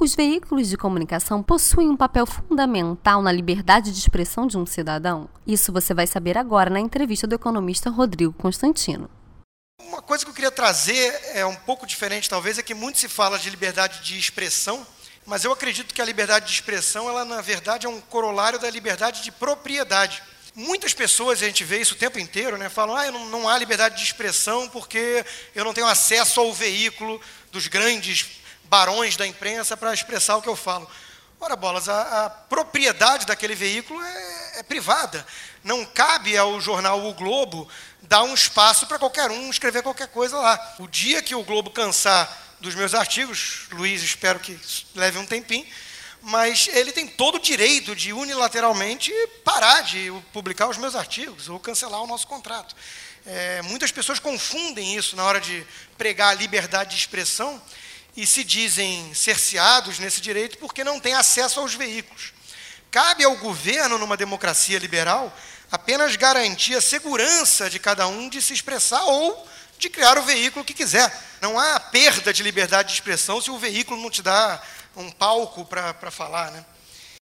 Os veículos de comunicação possuem um papel fundamental na liberdade de expressão de um cidadão? Isso você vai saber agora na entrevista do economista Rodrigo Constantino. Uma coisa que eu queria trazer é um pouco diferente, talvez, é que muito se fala de liberdade de expressão, mas eu acredito que a liberdade de expressão, ela na verdade é um corolário da liberdade de propriedade. Muitas pessoas, a gente vê isso o tempo inteiro, né, falam: ah, não, não há liberdade de expressão porque eu não tenho acesso ao veículo dos grandes barões da imprensa para expressar o que eu falo. Ora, bolas, a, a propriedade daquele veículo é, é, privada. Não cabe ao jornal O Globo dar um espaço para qualquer um escrever qualquer coisa lá. O dia que o Globo cansar dos meus artigos, Luiz, espero que leve um tempinho, mas ele tem todo o direito de unilateralmente parar de publicar os meus artigos ou cancelar o nosso contrato. É, muitas pessoas confundem isso na hora de pregar a liberdade de expressão e se dizem cerceados nesse direito porque não têm acesso aos veículos. Cabe ao governo, numa democracia liberal, apenas garantir a segurança de cada um de se expressar ou de criar o veículo que quiser. Não há perda de liberdade de expressão se o veículo não te dá um palco para falar. Né?